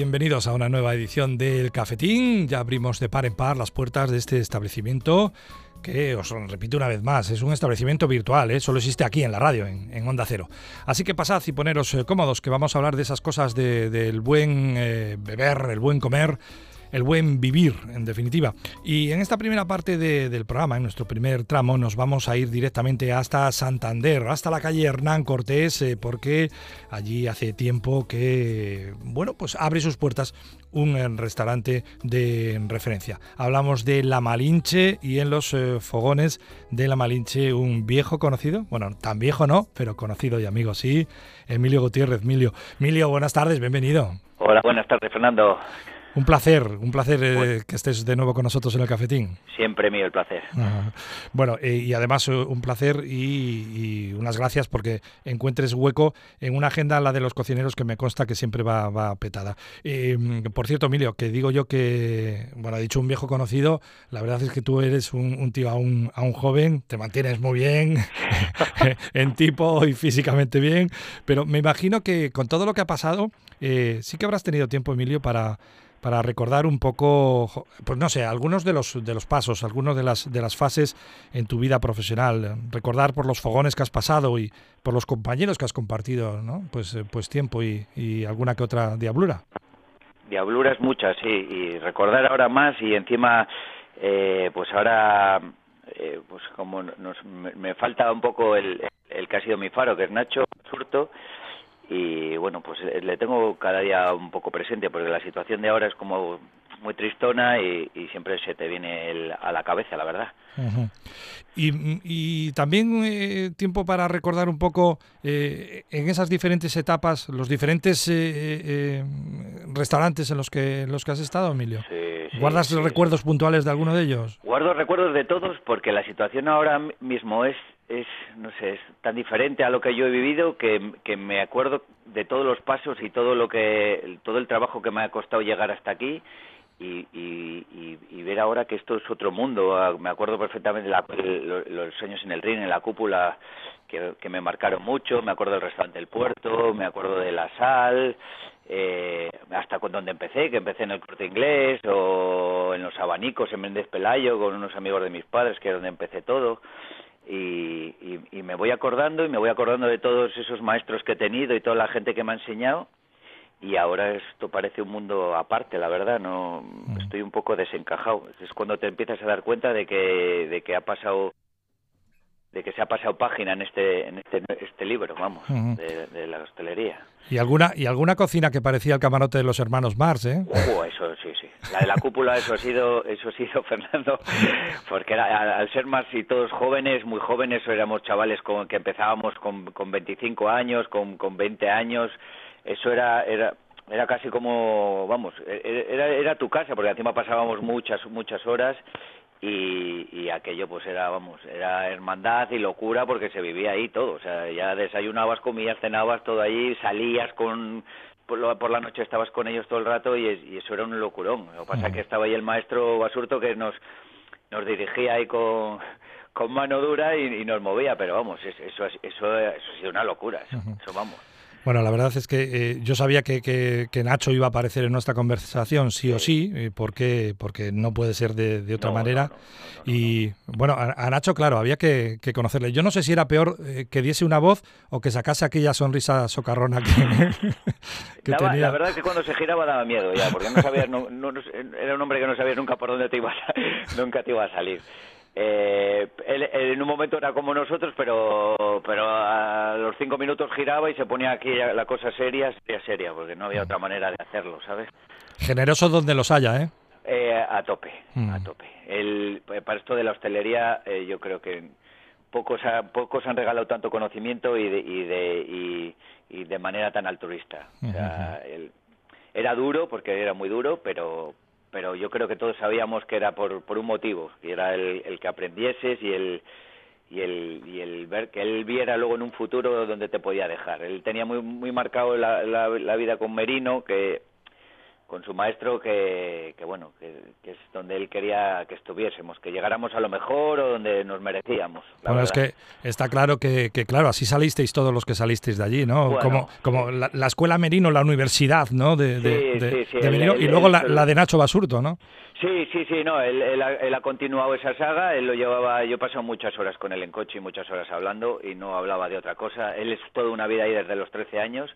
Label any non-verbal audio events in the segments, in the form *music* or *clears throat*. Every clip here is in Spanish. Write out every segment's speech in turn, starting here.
Bienvenidos a una nueva edición del Cafetín. Ya abrimos de par en par las puertas de este establecimiento que, os repito una vez más, es un establecimiento virtual, ¿eh? solo existe aquí en la radio, en, Onda Cero. Así que pasad y poneros eh, cómodos, que vamos a hablar de esas cosas del buen eh, beber, el buen comer el buen vivir, en definitiva. Y en esta primera parte del programa, en nuestro primer tramo, nos vamos a ir directamente hasta Santander, hasta la calle Hernán Cortés, eh, porque allí hace tiempo que, bueno, pues abre sus puertas un eh, restaurante de referencia. Hablamos de La Malinche y en los eh, fogones de La Malinche un viejo conocido, bueno, tan viejo no, pero conocido y amigo sí, Emilio Gutiérrez. Emilio, Emilio, buenas tardes, bienvenido. Hola, buenas tardes, Fernando. Un placer, un placer eh, que estés de nuevo con nosotros en el cafetín. Siempre mío el placer. Bueno, eh, y además eh, un placer y, unas gracias porque encuentres hueco en una agenda, la de los cocineros, que me consta que siempre va, va petada. por cierto, Emilio, que digo yo que, bueno, ha dicho un viejo conocido, la verdad es que tú eres un, tío aún, un joven, te mantienes muy bien *laughs* *laughs* en tipo y físicamente bien, pero me imagino que con todo lo que ha pasado, sí que habrás tenido tiempo, Emilio, para para recordar un poco, pues no sé, algunos de los, de los pasos, algunos de las, de las fases en tu vida profesional, recordar por los fogones que has pasado y por los compañeros que has compartido, ¿no? Pues, eh, pues tiempo y, alguna que otra diablura. Diabluras muchas, sí, y recordar ahora más y encima, eh, pues ahora, eh, pues como nos, me, me, falta un poco el, el que ha sido mi faro, que es Nacho Surto, y bueno, pues eh, le tengo cada día un poco presente porque la situación de ahora es como muy tristona y, siempre se te viene a la cabeza, la verdad. y, también eh, tiempo para recordar un poco eh, en esas diferentes etapas, los diferentes restaurantes en los que los que has estado, Emilio. ¿Guardas recuerdos puntuales de alguno de ellos? Guardo recuerdos de todos porque la situación ahora mismo es es, no sé, es tan diferente a lo que yo he vivido que, que me acuerdo de todos los pasos y todo lo que, todo el trabajo que me ha costado llegar hasta aquí y, y, y, ver ahora que esto es otro mundo. Ah, me acuerdo perfectamente de los años en el ring, en la cúpula, que, que, me marcaron mucho. Me acuerdo del restaurante del puerto, me acuerdo de la sal, eh, hasta con donde empecé, que empecé en el corte inglés o en los abanicos en Méndez Pelayo con unos amigos de mis padres, que es donde empecé todo y, y, me voy acordando y me voy acordando de todos esos maestros que he tenido y toda la gente que me ha enseñado y ahora esto parece un mundo aparte, la verdad, no mm. estoy un poco desencajado. Es cuando te empiezas a dar cuenta de que de que ha pasado de que se ha pasado página en este en este, este libro, vamos, de, la hostelería. Y alguna y alguna cocina que parecía el camarote de los hermanos Mars, ¿eh? eso sí, sí. La de la cúpula eso ha sido eso ha sido *laughs* Fernando, porque era, al ser más y todos jóvenes, muy jóvenes, éramos chavales con, que empezábamos con, con 25 años, con, con 20 años, eso era era era casi como, vamos, e, e, era, era tu casa, porque encima pasábamos muchas, muchas horas y, y aquello pues era vamos era hermandad y locura porque se vivía ahí todo. O sea ya desayunabas comías cenabas todo allí salías con por, la noche estabas con ellos todo el rato y, y eso era un locurón. Lo que pasa es que estaba ahí el maestro Basurto que nos nos dirigía ahí con con mano dura y, nos movía pero vamos eso eso, eso, ha sido una locura eso vamos bueno, la verdad es que eh, yo sabía que, que, Nacho iba a aparecer en nuestra conversación sí o sí, eh, porque, porque no puede ser de, otra manera. y bueno, a, Nacho, claro, había que, conocerle. Yo no sé si era peor eh, que diese una voz o que sacase aquella sonrisa socarrona que, *laughs* tenía. La verdad es que cuando se giraba daba miedo ya, porque no sabías, no, era un hombre que no sabía nunca por dónde te iba *laughs* nunca te iba a salir. Eh, él, en un momento era como nosotros, pero, pero a los cinco minutos giraba y se ponía aquí la cosa seria, seria, seria, porque no había otra manera de hacerlo, ¿sabes? Generoso donde los haya, ¿eh? eh a tope, a mm. tope. El, para esto de la hostelería, eh, yo creo que pocos, pocos han regalado tanto conocimiento y de, y de, y, de manera tan altruista. O sea, era duro, porque era muy duro, pero, pero yo creo que todos sabíamos que era por, por un motivo, y era el, el que aprendieses y el, y el, y el ver que él viera luego en un futuro donde te podía dejar. Él tenía muy, muy marcado la, la, vida con Merino, que con su maestro que, que bueno, que, es donde él quería que estuviésemos, que llegáramos a lo mejor o donde nos merecíamos. Bueno, es que está claro que, que, claro, así salisteis todos los que salisteis de allí, ¿no? como como la, escuela Merino, la universidad, ¿no? De, de, Merino, y luego la, la, de Nacho Basurto, ¿no? Sí, sí, sí, no, él, él, ha, continuado esa saga, él lo llevaba, yo he pasado muchas horas con él en coche y muchas horas hablando y no hablaba de otra cosa, él es toda una vida ahí desde los 13 años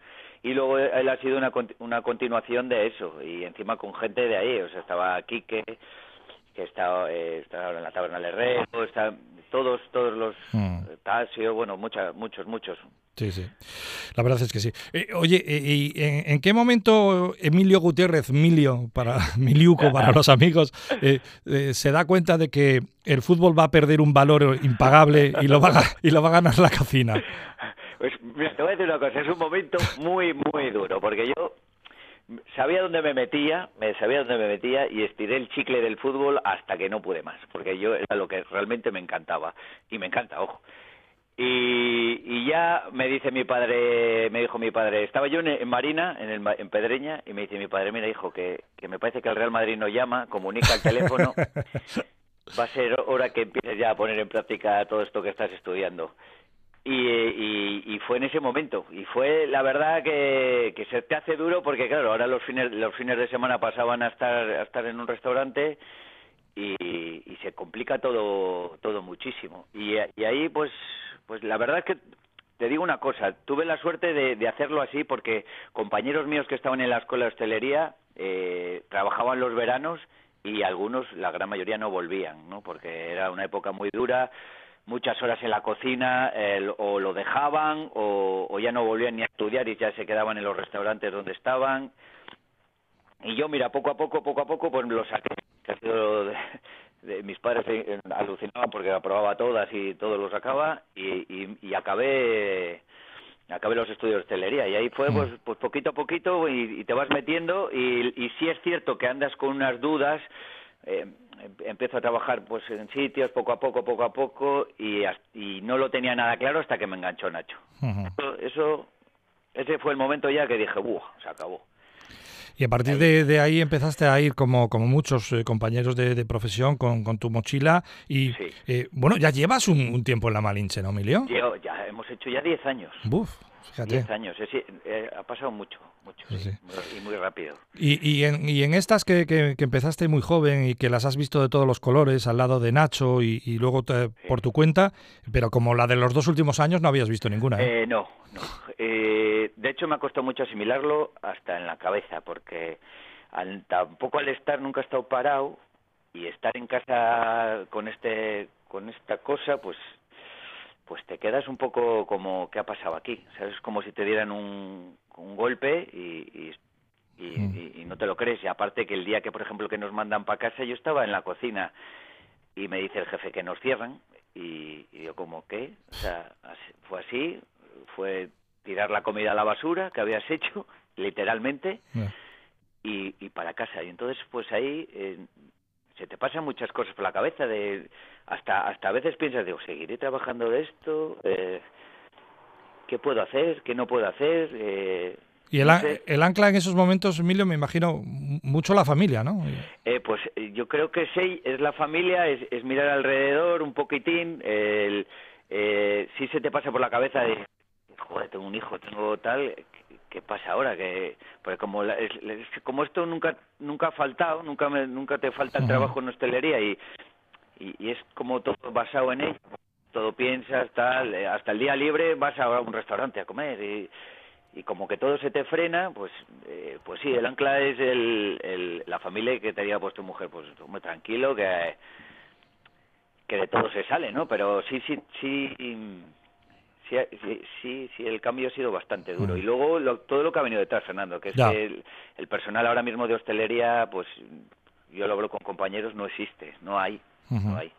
y luego él ha sido una, una continuación de eso y encima con gente de ahí o sea estaba Quique que está, eh, está ahora en la taberna del Herrero está todos todos los mm. Tasio bueno muchas muchos muchos Sí, sí. La verdad es que sí. Eh, oye, eh, ¿y en, qué momento Emilio Gutiérrez, Emilio, para *laughs* Miliuco, para los amigos, se da cuenta de que el fútbol va a perder un valor impagable y lo va a, y lo va a ganar la cocina? *laughs* Pues te voy a decir una cosa, es un momento muy, muy duro, porque yo sabía dónde me metía, me sabía dónde me metía y estiré el chicle del fútbol hasta que no pude más, porque yo era lo que realmente me encantaba y me encanta, ojo. Y, y ya me dice mi padre, me dijo mi padre, estaba yo en, Marina, en, el, en Pedreña, y me dice mi padre, mira hijo, que, que me parece que el Real Madrid no llama, comunica el teléfono, *laughs* va a ser hora que empieces ya a poner en práctica todo esto que estás estudiando. Y, y, fue en ese momento y fue la verdad que, que se te hace duro porque claro ahora los fines los fines de semana pasaban a estar a estar en un restaurante y, y se complica todo todo muchísimo y, y ahí pues pues la verdad es que te digo una cosa, tuve la suerte de, de, hacerlo así porque compañeros míos que estaban en la escuela de hostelería eh, trabajaban los veranos y algunos, la gran mayoría, no volvían, ¿no? Porque era una época muy dura, muchas horas en la cocina o lo dejaban o, ya no volvían ni a estudiar y ya se quedaban en los restaurantes donde estaban y yo mira poco a poco poco a poco pues lo saqué sido de, mis padres alucinaban porque aprobaba todas y todo lo sacaba y, y, acabé acabé los estudios de hostelería y ahí fue pues, mm. pues poquito a poquito y, te vas metiendo y, y sí es cierto que andas con unas dudas eh, empiezo a trabajar pues en sitios poco a poco, poco a poco y, y no lo tenía nada claro hasta que me enganchó Nacho. eso, ese fue el momento ya que dije, ¡buah! Se acabó. Y a partir de, ahí empezaste a ir como, como muchos eh, compañeros de, profesión con, con, tu mochila y eh, bueno, ya llevas un, tiempo en la Malinche, ¿no, Emilio? Yo, ya hemos hecho ya 10 años. Buf. Diez años, eh, ha pasado mucho, mucho, y muy rápido. Y, y, en, y en estas que, que, empezaste muy joven y que las has visto de todos los colores, al lado de Nacho y, luego por tu cuenta, pero como la de los dos últimos años no habías visto ninguna. ¿eh? eh no, no. Eh, de hecho me ha costado mucho asimilarlo hasta en la cabeza, porque tampoco al estar nunca he estado parado y estar en casa con este con esta cosa, pues pues te quedas un poco como ¿qué ha pasado aquí? es como si te dieran un, un golpe y, mm. y, no te lo crees. Y aparte que el día que, por ejemplo, que nos mandan para casa, yo estaba en la cocina y me dice el jefe que nos cierran y, yo como ¿qué? O sea, fue así, fue tirar la comida a la basura que habías hecho, *laughs* literalmente, y, y para casa. Y entonces, pues ahí eh, se te pasan muchas cosas por la cabeza de hasta hasta a veces piensas digo seguiré trabajando de esto eh, qué puedo hacer qué no puedo hacer eh, y el, el, ancla en esos momentos, Emilio, me imagino mucho la familia, ¿no? Eh, pues yo creo que sí, es la familia, es, es mirar alrededor un poquitín, el, eh, sí se te pasa por la cabeza de, joder, tengo un hijo, tengo tal, ¿qué pasa ahora? Que, porque como, como esto nunca nunca ha faltado, nunca me, nunca te falta el trabajo en hostelería y, y, es como todo basado en ello, todo piensas, tal, eh, hasta el día libre vas a un restaurante a comer y, y como que todo se te frena, pues eh, pues sí, el ancla es el, el, la familia que te había puesto mujer, pues muy tranquilo, que, que de todo se sale, ¿no? Pero sí, sí, sí sí, sí, sí, el cambio ha sido bastante duro. Mm. Y luego todo lo que ha venido detrás, Fernando, que es que el, personal ahora mismo de hostelería, pues yo lo hablo con compañeros, no existe, no hay, no hay.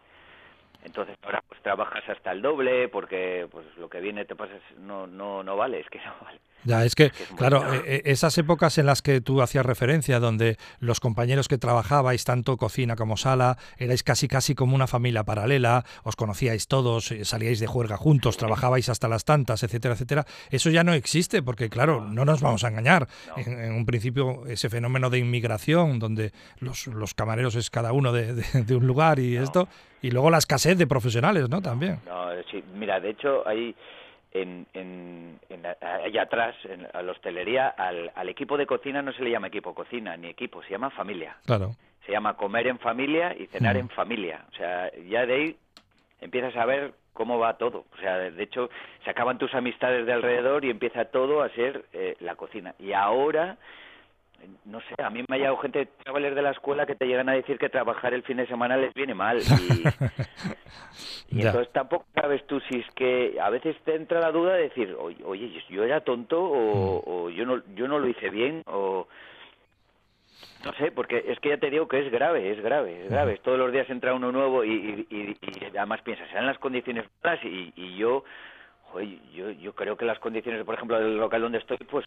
Entonces ahora pues trabajas hasta el doble porque pues lo que viene te pasas no no no vale, es que no *laughs* vale. Ya, es que, claro, e, e, esas épocas en las que tú hacías referencia, donde los compañeros que trabajabais, tanto cocina como sala, erais casi casi como una familia paralela, os conocíais todos, eh, salíais de juerga juntos, trabajabais hasta las tantas, etcétera, etcétera. Eso ya no existe, porque claro, no nos vamos a engañar. En, un principio, ese fenómeno de inmigración, donde los, los camareros es cada uno de, un lugar y esto, y luego la escasez de profesionales, ¿no? También. No, sí, mira, de hecho, hay en, en, allá atrás, en, a la hostelería, al, al, equipo de cocina no se le llama equipo cocina ni equipo, se llama familia. Claro. Se llama comer en familia y cenar en familia. O sea, ya de ahí empiezas a ver cómo va todo. O sea, de hecho, se acaban tus amistades de alrededor y empieza todo a ser eh, la cocina. Y ahora no sé, a mí me ha llegado gente, chavales de la escuela, que te llegan a decir que trabajar el fin de semana les viene mal. Y, *laughs* entonces tampoco sabes tú si es que a veces te entra la duda de decir, oye, yo era tonto o, mm. o, yo no yo no lo hice bien o no sé, porque es que ya te digo que es grave, es grave, es grave. Todos los días entra uno nuevo y, y, y además piensas, serán las condiciones malas y yo yo, yo creo que las condiciones, por ejemplo, del local donde estoy, pues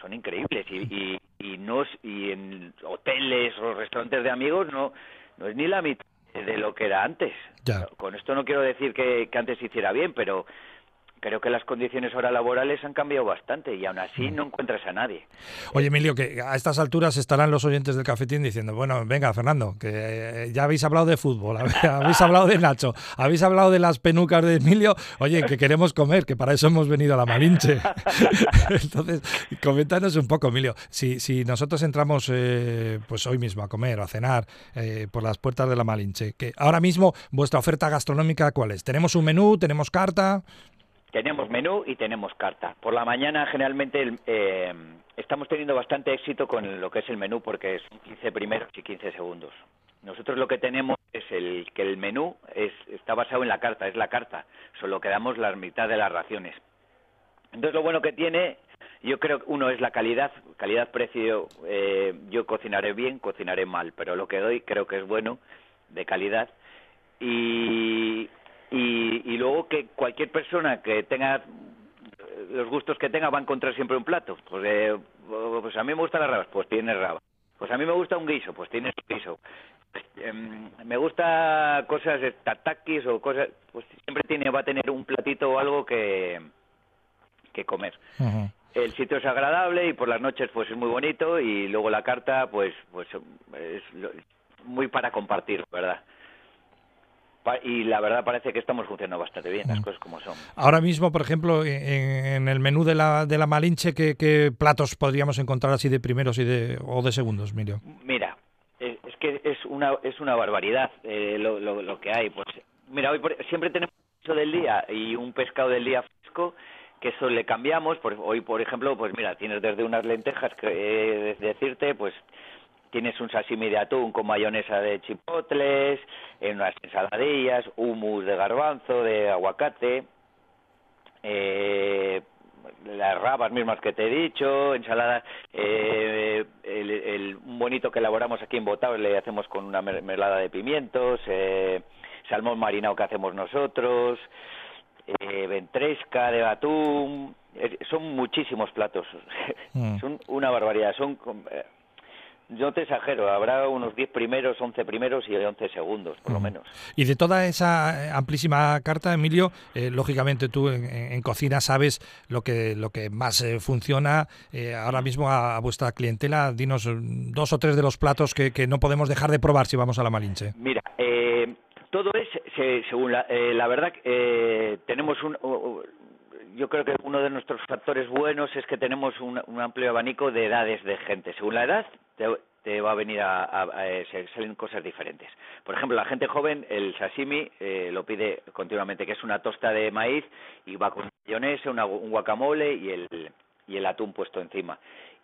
son increíbles y, y, no y en hoteles o restaurantes de amigos no no es ni la mitad de lo que era antes. Con esto no quiero decir que, que antes se hiciera bien, pero creo que las condiciones ahora laborales han cambiado bastante y aún así no encuentras a nadie. Oye, Emilio, que a estas alturas estarán los oyentes del cafetín diciendo, bueno, venga, Fernando, que eh, ya habéis hablado de fútbol, *laughs* habéis hablado de Nacho, habéis hablado de las penucas de Emilio, oye, que queremos comer, que para eso hemos venido a la Malinche. *laughs* Entonces, coméntanos un poco, Emilio, si, si nosotros entramos eh, pues hoy mismo a comer o a cenar eh, por las puertas de la Malinche, que ahora mismo vuestra oferta gastronómica, ¿cuál es? ¿Tenemos un menú? ¿Tenemos carta? Tenemos menú y tenemos carta. Por la mañana generalmente eh, estamos teniendo bastante éxito con lo que es el menú porque son 15 primeros y 15 segundos. Nosotros lo que tenemos es el que el menú es, está basado en la carta, es la carta, solo que damos la mitad de las raciones. Entonces lo bueno que tiene, yo creo que uno es la calidad, calidad-precio, eh, yo cocinaré bien, cocinaré mal, pero lo que doy creo que es bueno, de calidad. Y, y, luego que cualquier persona que tenga los gustos que tenga va a encontrar siempre un plato. Pues, eh, pues a mí me gustan las rabas, pues tienes raba. Pues a mí me gusta un guiso, pues tienes un guiso. Em, me gusta cosas tatakis o cosas, pues siempre tiene va a tener un platito o algo que que comer. El sitio es agradable y por las noches pues es muy bonito y luego la carta pues pues es muy para compartir, ¿verdad? Y la verdad parece que estamos funcionando bastante bien, las mm. cosas como son. Ahora mismo, por ejemplo, en, el menú de la, de la Malinche, ¿qué, platos podríamos encontrar así de primeros y de, o de segundos, Emilio? Mira, es, que es una, es una barbaridad eh, lo, lo, que hay. Pues Mira, hoy siempre tenemos un del día y un pescado del día fresco que eso le cambiamos. Por, hoy, por ejemplo, pues mira, tienes desde unas lentejas, que eh, decirte, pues tienes un sashimi de atún con mayonesa de chipotles, en unas ensaladillas, hummus de garbanzo, de aguacate, eh, las rabas mismas que te he dicho, ensaladas, eh, el, un bonito que elaboramos aquí en Botao le hacemos con una mermelada de pimientos, eh, salmón marinado que hacemos nosotros, eh, ventresca de atún, son muchísimos platos, *laughs* mm. son una barbaridad, son yo te exagero, habrá unos 10 primeros, 11 primeros y 11 segundos, por lo menos. Y de toda esa eh, amplísima carta, Emilio, eh, lógicamente tú en, cocina sabes lo que, lo que más eh, funciona ahora mismo a, vuestra clientela. Dinos dos o tres de los platos que, que, no podemos dejar de probar si vamos a la Malinche. Mira, todo es, según la, la verdad, tenemos un yo creo que uno de nuestros factores buenos es que tenemos un, amplio abanico de edades de gente. Según la edad, te, va a venir a, a, salen cosas diferentes. Por ejemplo, la gente joven, el sashimi eh, lo pide continuamente, que es una tosta de maíz y va con mayonesa, un guacamole y el, y el atún puesto encima.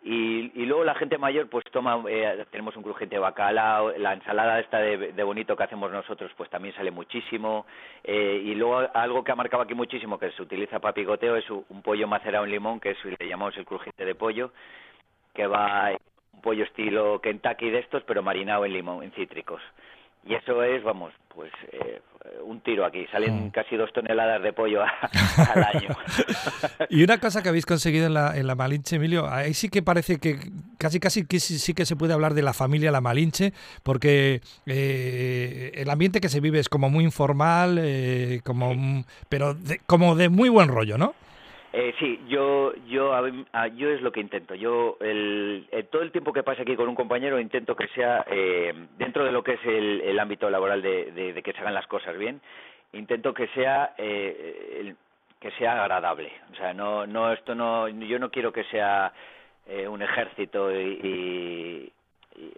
Y, y, luego la gente mayor pues toma, eh, tenemos un crujiente bacalao, la ensalada esta de, de, bonito que hacemos nosotros pues también sale muchísimo eh, y luego algo que ha marcado aquí muchísimo que se utiliza para pigoteo es un pollo macerado en limón que es, le llamamos el crujiente de pollo que va un pollo estilo Kentucky de estos pero marinado en limón, en cítricos y eso es, vamos, pues eh, un tiro aquí. Salen mm. casi dos toneladas de pollo *laughs* al año. y una cosa que habéis conseguido en la, en la Malinche, Emilio, ahí sí que parece que casi casi que sí, que se puede hablar de la familia La Malinche, porque eh, el ambiente que se vive es como muy informal, eh, como, pero como de muy buen rollo, ¿no? Eh, sí, yo, yo, yo es lo que intento. Yo, el, todo el tiempo que pase aquí con un compañero, intento que sea eh, dentro de lo que es el, ámbito laboral de, que se hagan las cosas bien. Intento que sea eh, que sea agradable. O sea, no, no, esto no, yo no quiero que sea eh, un ejército y, y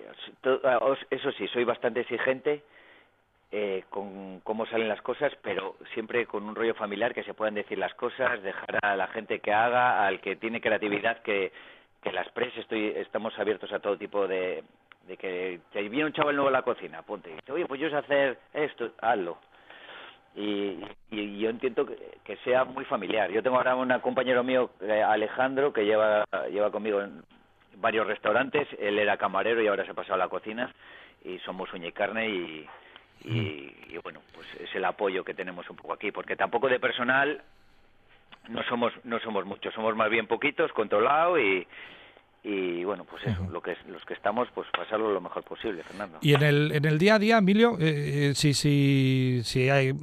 eso sí, soy bastante exigente eh, con cómo salen las cosas, pero siempre con un rollo familiar que se puedan decir las cosas, dejar a la gente que haga, al que tiene creatividad que, que la exprese. Estoy, estamos abiertos a todo tipo de, de que, que viene un chaval nuevo a la cocina, ponte, y dice, oye, pues yo sé hacer esto, hazlo. Y, y yo entiendo que, sea muy familiar. Yo tengo ahora un compañero mío, eh, Alejandro, que lleva, lleva conmigo varios restaurantes. Él era camarero y ahora se ha pasado a la cocina y somos uña y carne y, y, bueno, pues es el apoyo que tenemos un poco aquí, porque tampoco de personal no somos no somos muchos, somos más bien poquitos, controlados y, y bueno, pues eso, lo que los que estamos, pues pasarlo lo mejor posible, Fernando. Y en el, en el día a día, Emilio, eh, eh si, si, si hay,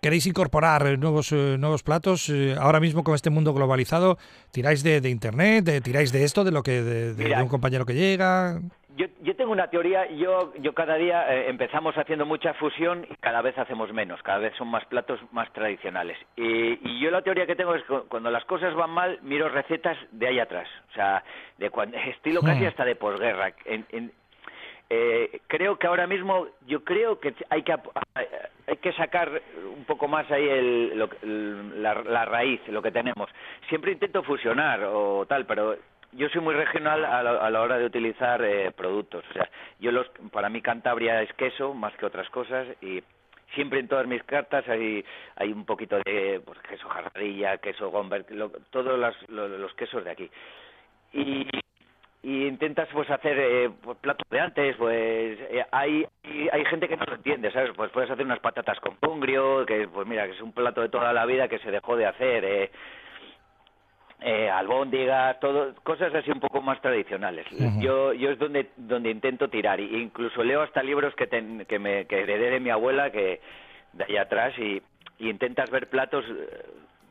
queréis incorporar nuevos, eh, nuevos platos, eh, ahora mismo con este mundo globalizado, ¿tiráis de, de Internet, de, tiráis de esto, de lo que de un compañero que llega? Yo, yo tengo una teoría, yo, yo cada día eh, empezamos haciendo mucha fusión y cada vez hacemos menos, cada vez son más platos más tradicionales. Y, yo la teoría que tengo es que cuando las cosas van mal, miro recetas de ahí atrás, o sea, de *laughs* estilo casi hmm. hasta de posguerra. Eh, creo que ahora mismo, yo creo que hay que, hay que sacar un poco más ahí el, la, la raíz, lo que tenemos. Siempre intento fusionar o tal, pero yo soy muy regional a la, hora de utilizar eh, productos. O sea, yo los, para mí Cantabria es queso más que otras cosas y siempre en todas mis cartas hay, hay un poquito de pues, queso jarradilla, queso gomber, todos los, quesos de aquí. Y, y intentas pues hacer eh, pues, platos de antes, pues eh, hay, hay gente que no lo entiende, ¿sabes? Pues puedes hacer unas patatas con pungrio, que pues mira, que es un plato de toda la vida que se dejó de hacer. Eh, eh, albóndigas, todo, cosas así un poco más tradicionales. Yo yo es donde donde intento tirar, e incluso leo hasta libros que, que me que heredé de mi abuela que de ahí atrás y, y intentas ver platos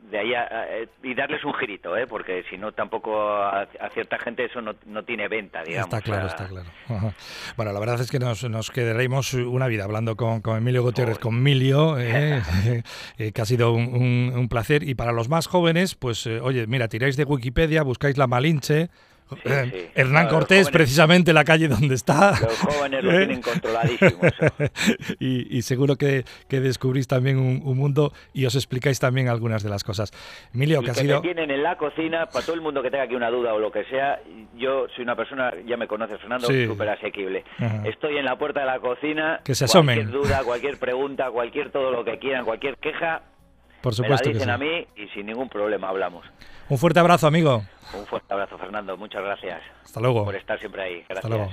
de ahí eh, y darles un girito, ¿eh? porque si no tampoco a, cierta gente eso no, no, tiene venta, digamos. Está claro, está claro. Bueno, la verdad es que nos, nos quedaremos una vida hablando con, con Emilio Gutiérrez, con Emilio, *laughs* ¿eh? Eh, que ha sido un, un, placer. Y para los más jóvenes, pues oye, mira, tiráis de Wikipedia, buscáis la Malinche, eh, *laughs* Hernán Cortés, precisamente la calle donde está. Los jóvenes lo *laughs* ¿Eh? tienen controladísimo. *laughs* y, seguro que, descubrís también un, mundo y os explicáis también algunas de las cosas. Emilio, que ha sido. tienen en la cocina, para todo el mundo que tenga aquí una duda o lo que sea, yo soy una persona, ya me conoces, Fernando, súper asequible. Estoy en la puerta de la cocina. Que se asomen. Cualquier duda, cualquier pregunta, cualquier todo lo que quieran, cualquier queja, por supuesto me la dicen a mí y sin ningún problema hablamos. Un fuerte abrazo, amigo. Un fuerte abrazo, Fernando. Muchas gracias. Hasta luego. Por estar siempre ahí. Gracias. Hasta luego.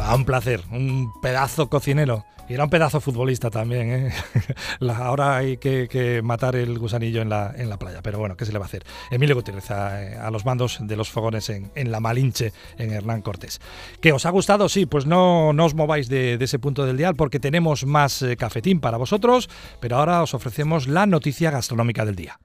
Ah, un placer, un pedazo cocinero. Y era un pedazo futbolista también. ¿eh? *laughs* ahora hay que, matar el gusanillo en la, en la playa. Pero bueno, ¿qué se le va a hacer? Emilio Gutiérrez a, los mandos de los fogones en, la Malinche, en Hernán Cortés. ¿Qué os ha gustado? Sí, pues no, no os mováis de, ese punto del dial porque tenemos más eh, cafetín para vosotros. Pero ahora os ofrecemos la noticia gastronómica del día.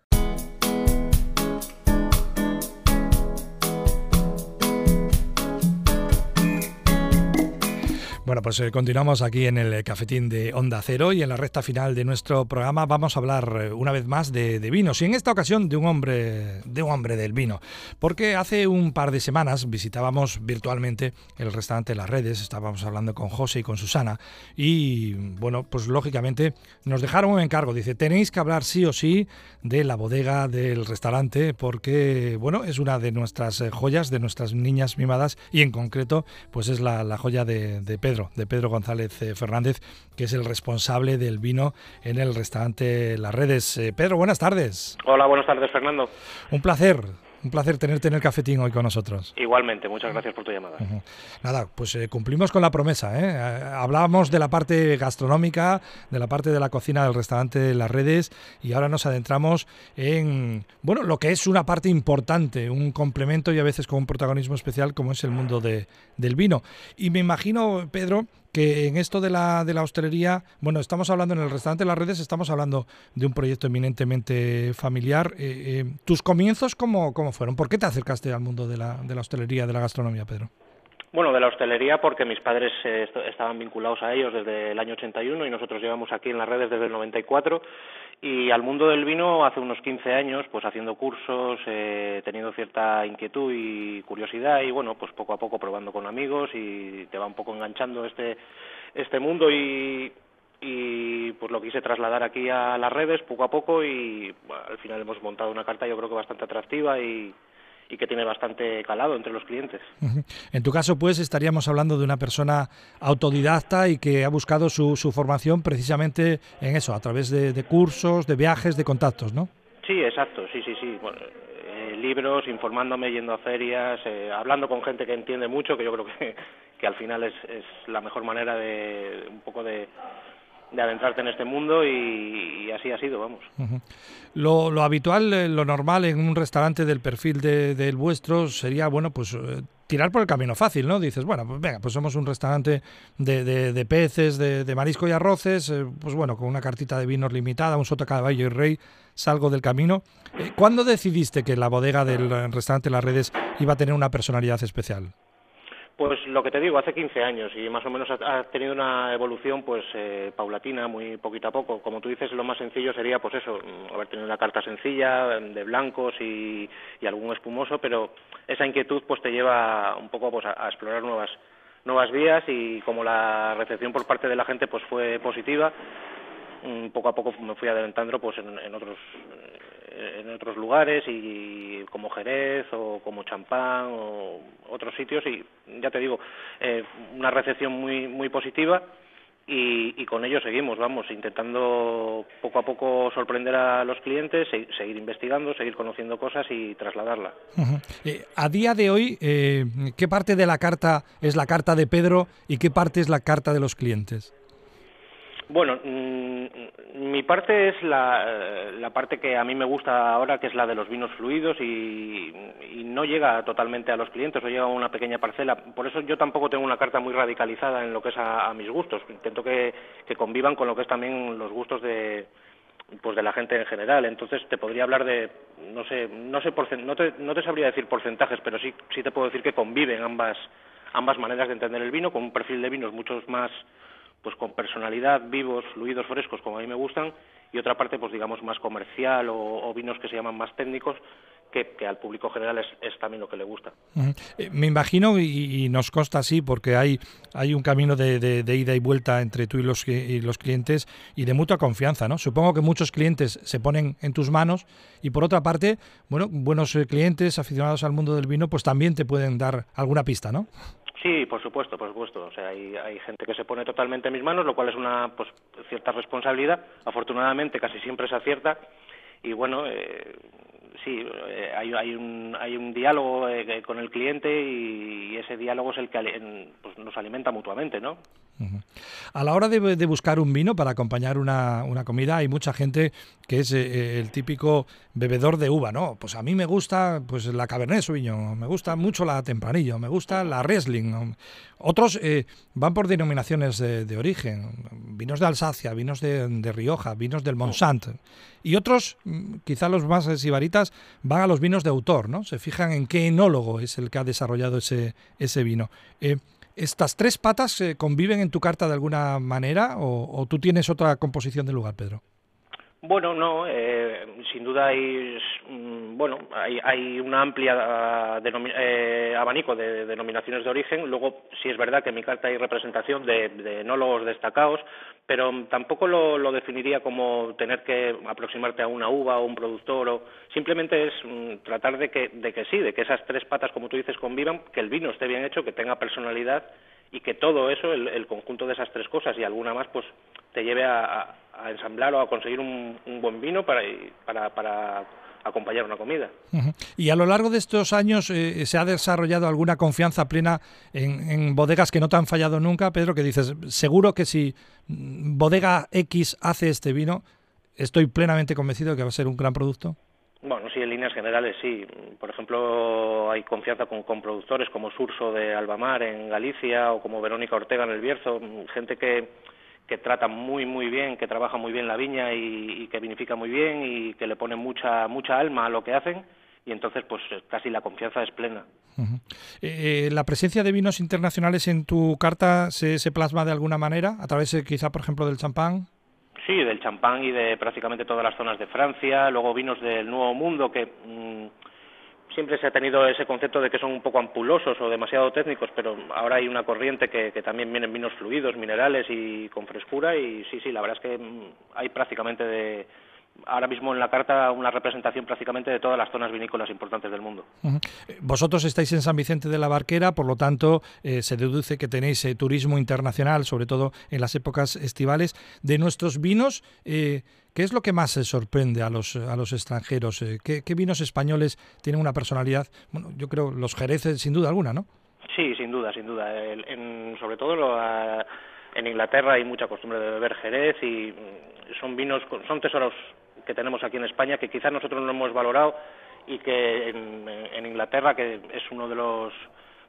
Bueno, pues eh, continuamos aquí en el cafetín de Onda Cero y en la recta final de nuestro programa vamos a hablar eh, una vez más de, vinos y en esta ocasión de un hombre de un hombre del vino, porque hace un par de semanas visitábamos virtualmente el restaurante Las Redes, estábamos hablando con José y con Susana y bueno, pues lógicamente nos dejaron un encargo, dice, tenéis que hablar sí o sí de la bodega del restaurante porque bueno, es una de nuestras eh, joyas, de nuestras niñas mimadas y en concreto pues es la, joya de Pedro de Pedro González eh, Fernández, que es el responsable del vino en el restaurante Las Redes. Eh, Pedro, buenas tardes. Hola, buenas tardes, Fernando. Un placer Un placer tenerte en el cafetín hoy con nosotros. Igualmente, muchas gracias por tu llamada. Nada, pues eh, cumplimos con la promesa. ¿eh? ¿eh? Hablábamos de la parte gastronómica, de la parte de la cocina del restaurante de las redes y ahora nos adentramos en, bueno, lo que es una parte importante, un complemento y a veces con un protagonismo especial como es el mundo de, del vino. Y me imagino, Pedro, que en esto de la, de la hostelería, bueno, estamos hablando en el restaurante de las redes, estamos hablando de un proyecto eminentemente familiar. Eh, eh, ¿Tus comienzos cómo, cómo fueron? ¿Por qué te acercaste al mundo de la, de la hostelería, de la gastronomía, Pedro? Bueno, de la hostelería porque mis padres eh, estaban vinculados a ellos desde el año 81 y nosotros llevamos aquí en las redes desde el 94 y al mundo del vino hace unos 15 años, pues haciendo cursos, eh, teniendo cierta inquietud y curiosidad y bueno, pues poco a poco probando con amigos y te va un poco enganchando este este mundo y y pues lo quise trasladar aquí a las redes poco a poco y al final hemos montado una carta yo creo que bastante atractiva y y que tiene bastante calado entre los clientes. En tu caso, pues, estaríamos hablando de una persona autodidacta y que ha buscado su, su formación precisamente en eso, a través de, cursos, de viajes, de contactos, ¿no? Sí, exacto, sí, sí, sí. Eh, libros, informándome, yendo a ferias, eh, hablando con gente que entiende mucho, que yo creo que, que al final es, es la mejor manera de un poco de de adentrarte en este mundo y, así ha sido, vamos. lo, lo, habitual, eh, lo normal en un restaurante del perfil del de, vuestro sería, bueno, pues eh, tirar por el camino fácil, ¿no? Dices, bueno, pues venga, pues somos un restaurante de, de, peces, de, marisco y arroces, eh, pues bueno, con una cartita de vinos limitada, un soto caballo y rey, salgo del camino. ¿Cuándo decidiste que la bodega del restaurante Las Redes iba a tener una personalidad especial? Pues lo que te digo, hace 15 años y más o menos ha, tenido una evolución pues eh, paulatina, muy poquito a poco. Como tú dices, lo más sencillo sería pues eso, mm, haber tenido una carta sencilla de blancos y, algún espumoso, pero esa inquietud pues te lleva un poco pues, a, explorar nuevas nuevas vías y como la recepción por parte de la gente pues fue positiva, mm, poco a poco me fui adelantando pues en otros en otros lugares y como Jerez o como Champán o otros sitios y ya te digo eh, una recepción muy muy positiva y, con ello seguimos, vamos, intentando poco a poco sorprender a los clientes, seguir investigando, seguir conociendo cosas y trasladarla. Eh, a día de hoy, eh, ¿qué parte de la carta es la carta de Pedro y qué parte es la carta de los clientes? Bueno, mm, mi parte es la, la, parte que a mí me gusta ahora, que es la de los vinos fluidos y, no llega totalmente a los clientes, o llega a una pequeña parcela. Por eso yo tampoco tengo una carta muy radicalizada en lo que es a, mis gustos. Intento que, que, convivan con lo que es también los gustos de pues de la gente en general. Entonces te podría hablar de, no sé, no sé no te, no te sabría decir porcentajes, pero sí sí te puedo decir que conviven ambas ambas maneras de entender el vino, con un perfil de vinos muchos más pues con personalidad, vivos, fluidos, frescos, como a mí me gustan, y otra parte, pues digamos, más comercial o, vinos que se llaman más técnicos, que, al público general es, también lo que le gusta. Eh, me imagino, y, nos consta así, porque hay, hay un camino de, ida y vuelta entre tú y los, y los clientes y de mutua confianza, ¿no? Supongo que muchos clientes se ponen en tus manos y por otra parte, bueno, buenos eh, clientes aficionados al mundo del vino, pues también te pueden dar alguna pista, ¿no? Sí, por supuesto, por supuesto. O sea, hay, hay gente que se pone totalmente en mis manos, lo cual es una pues, cierta responsabilidad. Afortunadamente, casi siempre se acierta. Y bueno, eh, sí, eh, hay, hay, un, hay un diálogo eh, con el cliente y, ese diálogo es el que pues, nos alimenta mutuamente, ¿no? A la hora de, buscar un vino para acompañar una, comida, hay mucha gente que es eh, el típico bebedor de uva, ¿no? Pues a mí me gusta pues la Cabernet Sauvignon, me gusta mucho la Tempranillo, me gusta la Riesling. Otros eh, van por denominaciones de, origen, vinos de Alsacia, vinos de, Rioja, vinos del Monsant. Y otros, mm, quizá los más sibaritas, van a los vinos de autor, ¿no? Se fijan en qué enólogo es el que ha desarrollado ese, ese vino. Eh, ¿Estas tres patas eh, conviven en tu carta de alguna manera o, tú tienes otra composición del lugar, Pedro? Bueno, no, eh, sin duda hay, mm, bueno, hay, hay una amplia ah, eh, abanico de denominaciones de origen. Luego, sí es verdad que en mi carta hay representación de, de enólogos destacados, pero tampoco lo, lo, definiría como tener que aproximarte a una uva o un productor. O, simplemente es mm, tratar de que, de que sí, de que esas tres patas, como tú dices, convivan, que el vino esté bien hecho, que tenga personalidad y que todo eso, el, conjunto de esas tres cosas y alguna más, pues te lleve a, a ensamblar o a conseguir un, buen vino para, para, para acompañar una comida. Y a lo largo de estos años eh, se ha desarrollado alguna confianza plena en, bodegas que no te han fallado nunca, Pedro, que dices, seguro que si mm, bodega X hace este vino, estoy plenamente convencido de que va a ser un gran producto. Bueno, sí, en líneas generales sí. Por ejemplo, hay confianza con, con, productores como Surso de Albamar en Galicia o como Verónica Ortega en El Bierzo, gente que, que trata muy muy bien, que trabaja muy bien la viña y, que vinifica muy bien y que le pone mucha mucha alma a lo que hacen y entonces pues casi la confianza es plena. Eh, ¿La presencia de vinos internacionales en tu carta se, se plasma de alguna manera a través eh, quizá por ejemplo del champán? Sí, del champán y de prácticamente todas las zonas de Francia, luego vinos del Nuevo Mundo que mm, siempre se ha tenido ese concepto de que son un poco ampulosos o demasiado técnicos, pero ahora hay una corriente que, también vienen vinos fluidos, minerales y con frescura y sí, sí, la verdad es que mm, hay prácticamente de ahora mismo en la carta una representación prácticamente de todas las zonas vinícolas importantes del mundo. Vosotros estáis en San Vicente de la Barquera, por lo tanto eh, se deduce que tenéis eh, turismo internacional, sobre todo en las épocas estivales. De nuestros vinos, eh, ¿Qué es lo que más se sorprende a los, a los extranjeros? Eh, ¿Qué, vinos españoles tienen una personalidad? Bueno, yo creo los jereces, sin duda alguna, ¿no? Sí, sin duda, sin duda. En, sobre todo en Inglaterra hay mucha costumbre de beber jerez y mm, son vinos, son tesoros que tenemos aquí en España que quizás nosotros no hemos valorado y que en, en Inglaterra, que es uno de los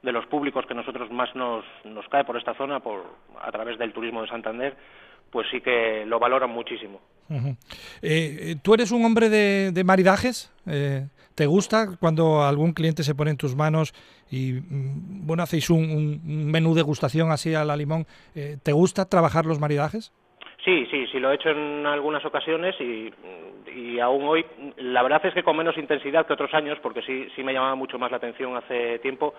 de los públicos que nosotros más nos, nos cae por esta zona, por a través del turismo de Santander, pues sí que lo valoran muchísimo. Eh, ¿Tú eres un hombre de, maridajes? Eh, ¿Te gusta cuando algún cliente se pone en tus manos y, mm, bueno, hacéis un, menú de gustación así a la limón? Eh, ¿Te gusta trabajar los maridajes? Sí, sí, sí, lo he hecho en algunas ocasiones y, y, aún hoy, la verdad es que con menos intensidad que otros años, porque sí, sí me llamaba mucho más la atención hace tiempo,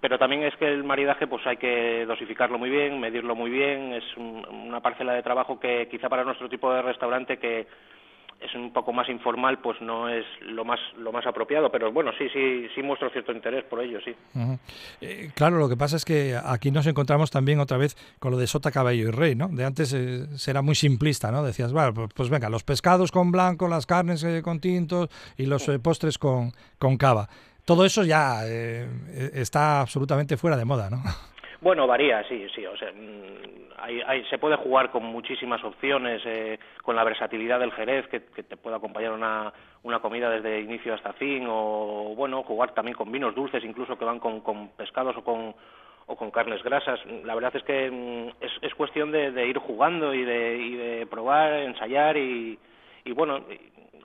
pero también es que el maridaje pues hay que dosificarlo muy bien, medirlo muy bien, es una parcela de trabajo que quizá para nuestro tipo de restaurante que es un poco más informal, pues no es lo más lo más apropiado, pero bueno, sí, sí, sí muestro cierto interés por ello, sí. Eh, claro, lo que pasa es que aquí nos encontramos también otra vez con lo de sota, caballo y rey, ¿no? De antes eh, era muy simplista, ¿no? Decías, bueno, pues, pues venga, los pescados con blanco, las carnes eh, con tintos y los postres con, con cava todo eso ya eh, está absolutamente fuera de moda, ¿no? *laughs* Bueno, varía, sí, sí. O sea, mm, se puede jugar con muchísimas opciones, eh, con la versatilidad del jerez, que, te puede acompañar una, una comida desde inicio hasta fin, o bueno, jugar también con vinos dulces, incluso que van con, con pescados o con, o con carnes grasas. La verdad es que mm, es, es cuestión de, de, ir jugando y de, y de probar, ensayar y, y bueno,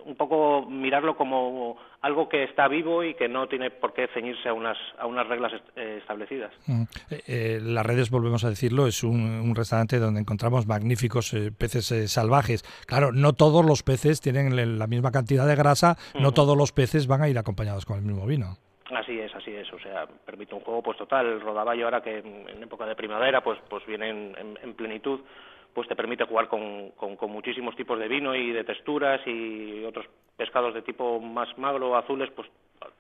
un poco mirarlo como algo que está vivo y que no tiene por qué ceñirse a unas, a unas reglas eh, establecidas. Mm. Eh, eh, las redes, volvemos a decirlo, es un, restaurante donde encontramos magníficos peces salvajes. Claro, no todos los peces tienen la misma cantidad de grasa, no todos los peces van a ir acompañados con el mismo vino. Así es, así es. O sea, permite un juego pues total. El rodaballo ahora que en época de primavera pues pues viene en plenitud pues te permite jugar con, con, muchísimos tipos de vino y de texturas y otros pescados de tipo más magro, azules, pues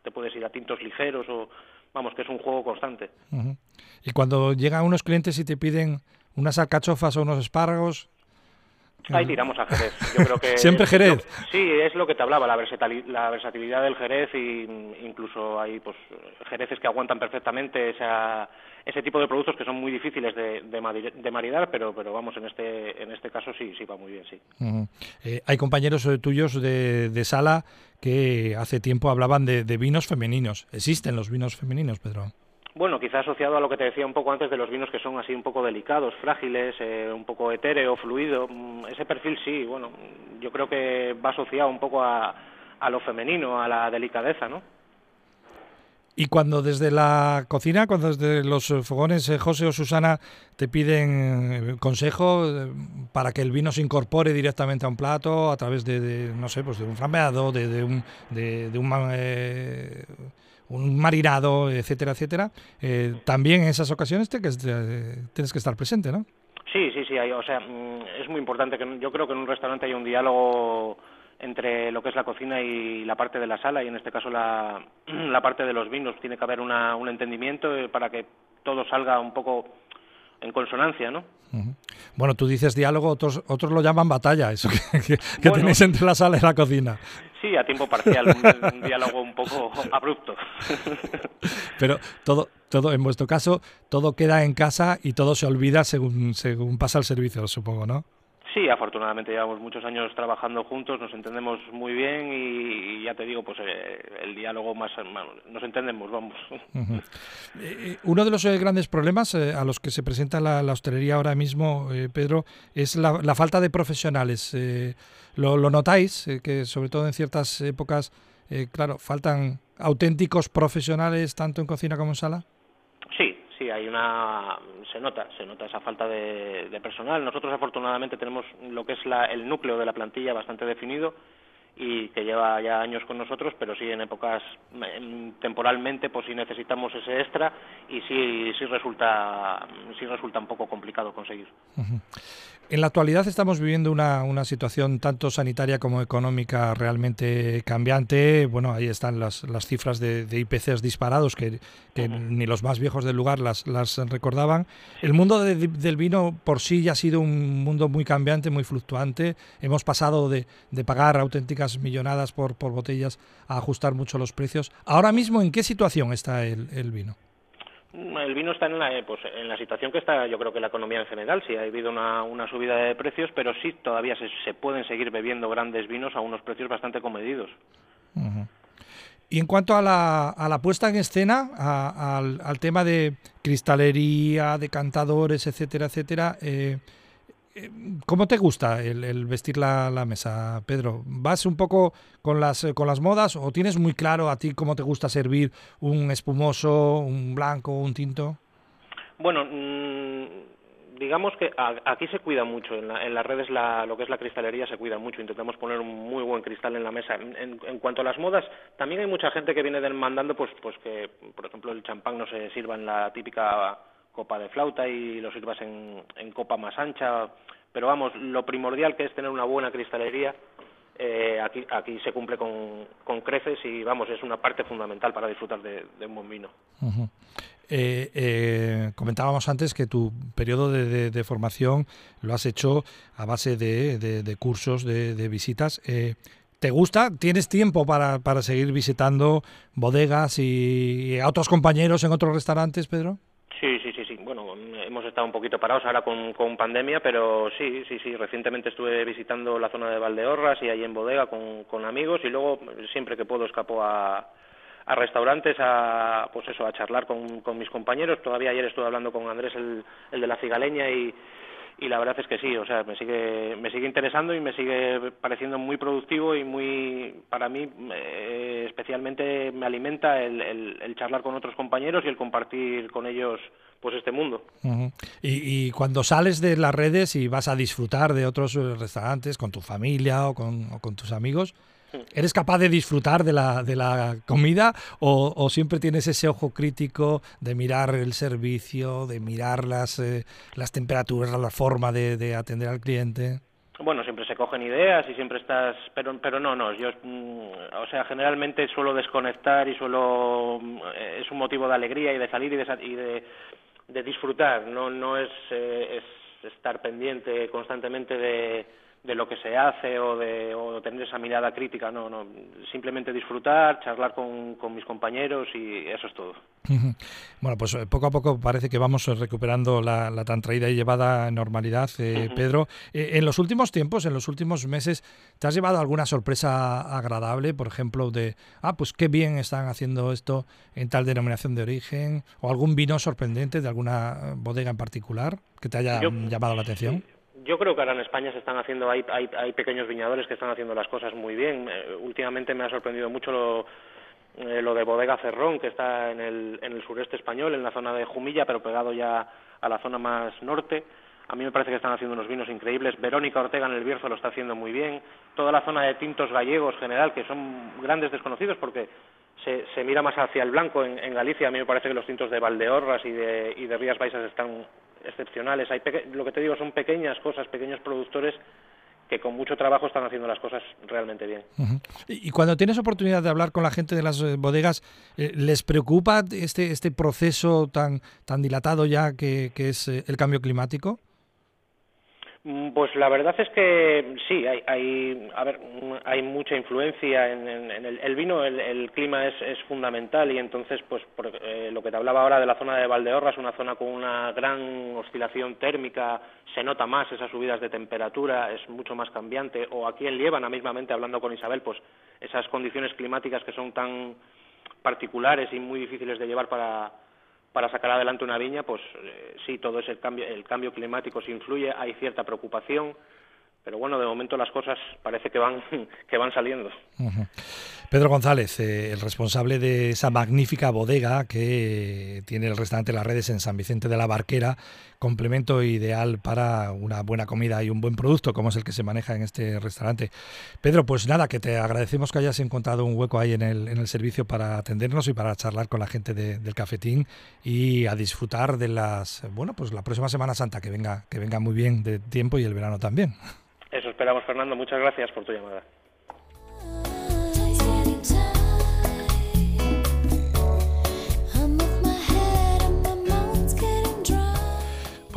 te puedes ir a tintos ligeros o vamos, que es un juego constante. Y cuando llegan unos clientes y te piden unas alcachofas o unos espárragos, Ahí tiramos a Jerez. Yo creo que *laughs* Siempre Jerez. sí, es lo que te hablaba, la, la versatilidad del Jerez y incluso hay pues Jereces que aguantan perfectamente esa, ese tipo de productos que son muy difíciles de, de, maridar, pero, pero vamos, en este, en este caso sí, sí va muy bien, sí. Eh, hay compañeros eh, tuyos de, de, sala que hace tiempo hablaban de, de vinos femeninos. ¿Existen los vinos femeninos, Pedro? Bueno, quizá asociado a lo que te decía un poco antes de los vinos que son así un poco delicados, frágiles, eh, un poco etéreo, fluido. Mm, ese perfil sí, bueno, yo creo que va asociado un poco a, a lo femenino, a la delicadeza, ¿no? Y cuando desde la cocina, cuando desde los fogones eh, José o Susana te piden eh, consejo para que el vino se incorpore directamente a un plato a través de, no sé, pues de un flambeado, de, de un, de, un un marinado, etcétera, etcétera, eh, también en esas ocasiones te, que, tienes que estar presente, ¿no? Sí, sí, sí, hay, o sea, mm, es muy importante que yo creo que en un restaurante hay un diálogo entre lo que es la cocina y la parte de la sala y en este caso la, *clears throat* la parte de los vinos tiene que haber una, un entendimiento eh, para que todo salga un poco en consonancia, ¿no? Bueno, tú dices diálogo, otros otros lo llaman batalla, eso que, tenéis entre la sala y la cocina. Sí, a tiempo parcial, un, diálogo un poco *laughs* abrupto. Pero todo, todo, en vuestro caso, todo queda en casa y todo se olvida según, según pasa el servicio, supongo, ¿no? Sí, afortunadamente llevamos muchos años trabajando juntos, nos entendemos muy bien y, ya te digo, pues eh, el diálogo más, nos entendemos, vamos. Eh, eh, uno de los grandes problemas a los que se presenta la, hostelería ahora mismo, Pedro, es la, falta de profesionales. ¿lo, ¿lo, notáis? que sobre todo en ciertas épocas, claro, faltan auténticos profesionales tanto en cocina como en sala. Sí, hay una se nota, se nota esa falta de, personal. Nosotros afortunadamente tenemos lo que es la, el núcleo de la plantilla bastante definido y que lleva ya años con nosotros, pero sí en épocas temporalmente, pues sí necesitamos ese extra y sí sí resulta sí resulta un poco complicado conseguir. En la actualidad estamos viviendo una, una, situación tanto sanitaria como económica realmente cambiante. Bueno, ahí están las, las cifras de, de, IPCs disparados que, ni los más viejos del lugar las, las recordaban. El mundo del vino por sí ya ha sido un mundo muy cambiante, muy fluctuante. Hemos pasado de, de pagar auténticas millonadas por, por botellas a ajustar mucho los precios. Ahora mismo, ¿en qué situación está el, el vino? El vino está en la, eh, pues, en la situación que está, yo creo que la economía en general. Sí, ha habido una, una subida de precios, pero sí todavía se, se, pueden seguir bebiendo grandes vinos a unos precios bastante comedidos. Y en cuanto a la, a la puesta en escena, al, al, tema de cristalería, de cantadores, etcétera, etcétera, eh, ¿Cómo te gusta el, vestir la, mesa, Pedro? ¿Vas un poco con las, con las modas o tienes muy claro a ti cómo te gusta servir un espumoso, un blanco, un tinto? Bueno, mm, digamos que aquí se cuida mucho, en, las redes lo que es la cristalería se cuida mucho, intentamos poner un muy buen cristal en la mesa. En, cuanto a las modas, también hay mucha gente que viene demandando pues, pues que, por ejemplo, el champán no se sirva en la típica copa de flauta y lo sirvas en, en copa más ancha. Pero vamos, lo primordial que es tener una buena cristalería, eh, aquí, aquí se cumple con, con, creces y vamos, es una parte fundamental para disfrutar de, un buen vino. Eh, eh, comentábamos antes que tu periodo de, de, formación lo has hecho a base de, cursos, de, visitas. ¿Te gusta? ¿Tienes tiempo para, para seguir visitando bodegas y a otros compañeros en otros restaurantes, Pedro? Bueno, hemos estado un poquito parados ahora con, con pandemia, pero sí, sí, sí. Recientemente estuve visitando la zona de Valdeorras y ahí en bodega con, con amigos y luego siempre que puedo escapo a, a restaurantes a pues eso a charlar con, con mis compañeros. Todavía ayer estuve hablando con Andrés el, el de la cigaleña y y la verdad es que sí, o sea, me sigue, me sigue interesando y me sigue pareciendo muy productivo y muy, para mí, eh, especialmente me alimenta el, el, charlar con otros compañeros y el compartir con ellos pues este mundo. y, y, cuando sales de las redes y vas a disfrutar de otros restaurantes con tu familia o con, o con tus amigos, ¿Eres capaz de disfrutar de la, de la comida o, siempre tienes ese ojo crítico de mirar el servicio, de mirar las, eh, las temperaturas, la forma de, atender al cliente? Bueno, siempre se cogen ideas y siempre estás, pero pero no, no, yo, mm, o sea, generalmente suelo desconectar y suelo, mm, es un motivo de alegría y de salir y de, y de, de disfrutar, no no es, eh, es estar pendiente constantemente de de lo que se hace o de o tener esa mirada crítica, no, no, simplemente disfrutar, charlar con, con mis compañeros y eso es todo. Bueno, pues eh, poco a poco parece que vamos recuperando la, la tan traída y llevada normalidad, eh, Pedro. Eh, en los últimos tiempos, en los últimos meses, ¿te has llevado alguna sorpresa agradable, por ejemplo, de, ah, pues qué bien están haciendo esto en tal denominación de origen, o algún vino sorprendente de alguna bodega en particular que te haya llamado la atención? Yo creo que ahora en España se están haciendo, hay, hay, hay pequeños viñadores que están haciendo las cosas muy bien. Eh, últimamente me ha sorprendido mucho lo, eh, lo de Bodega Cerrón, que está en el, en el sureste español, en la zona de Jumilla, pero pegado ya a la zona más norte. A mí me parece que están haciendo unos vinos increíbles. Verónica Ortega en el Bierzo lo está haciendo muy bien. Toda la zona de tintos gallegos general, que son grandes desconocidos porque se, se mira más hacia el blanco en, en Galicia. A mí me parece que los tintos de Valdeorras y de, y de Rías Baixas están excepcionales. Hay lo que te digo son pequeñas cosas, pequeños productores que con mucho trabajo están haciendo las cosas realmente bien. Y cuando tienes oportunidad de hablar con la gente de las eh, bodegas, eh, ¿les preocupa este, este proceso tan, tan dilatado ya que, que es eh, el cambio climático? Mm, pues la verdad es que sí, hay, hay, a ver, hay mucha influencia en, el, vino, el, clima es, es, fundamental y entonces, pues por, eh, lo que te hablaba ahora de la zona de Valdeorras, una zona con una gran oscilación térmica, se nota más esas subidas de temperatura, es mucho más cambiante, o aquí en Liébana, mismamente hablando con Isabel, pues esas condiciones climáticas que son tan particulares y muy difíciles de llevar para para sacar adelante una viña, pues eh, sí, todo ese cambio, el cambio climático se influye, hay cierta preocupación, pero bueno, de momento las cosas parece que van, *laughs* que van saliendo. Pedro González, eh, el responsable de esa magnífica bodega que tiene el restaurante Las Redes en San Vicente de la Barquera, complemento ideal para una buena comida y un buen producto como es el que se maneja en este restaurante. Pedro, pues nada, que te agradecemos que hayas encontrado un hueco ahí en el, en el servicio para atendernos y para charlar con la gente del cafetín y a disfrutar de las, bueno, pues la próxima Semana Santa, que venga, que venga muy bien de tiempo y el verano también. Eso esperamos, Fernando. Muchas gracias por tu llamada.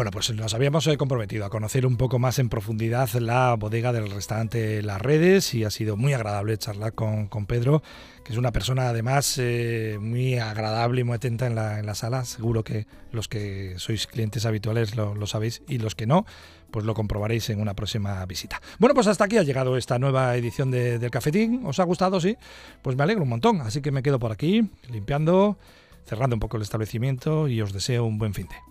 Bueno, pues nos habíamos eh, comprometido a conocer un poco más en profundidad la bodega del restaurante Las Redes y ha sido muy agradable charlar con, Pedro, que es una persona además eh, muy agradable y muy atenta en la, en la, sala. Seguro que los que sois clientes habituales lo, sabéis y los que no, pues lo comprobaréis en una próxima visita. Bueno, pues hasta aquí ha llegado esta nueva edición del Cafetín. ¿Os ha gustado? Sí. Pues me alegro un montón. Así que me quedo por aquí, limpiando, cerrando un poco el establecimiento y os deseo un buen fin de.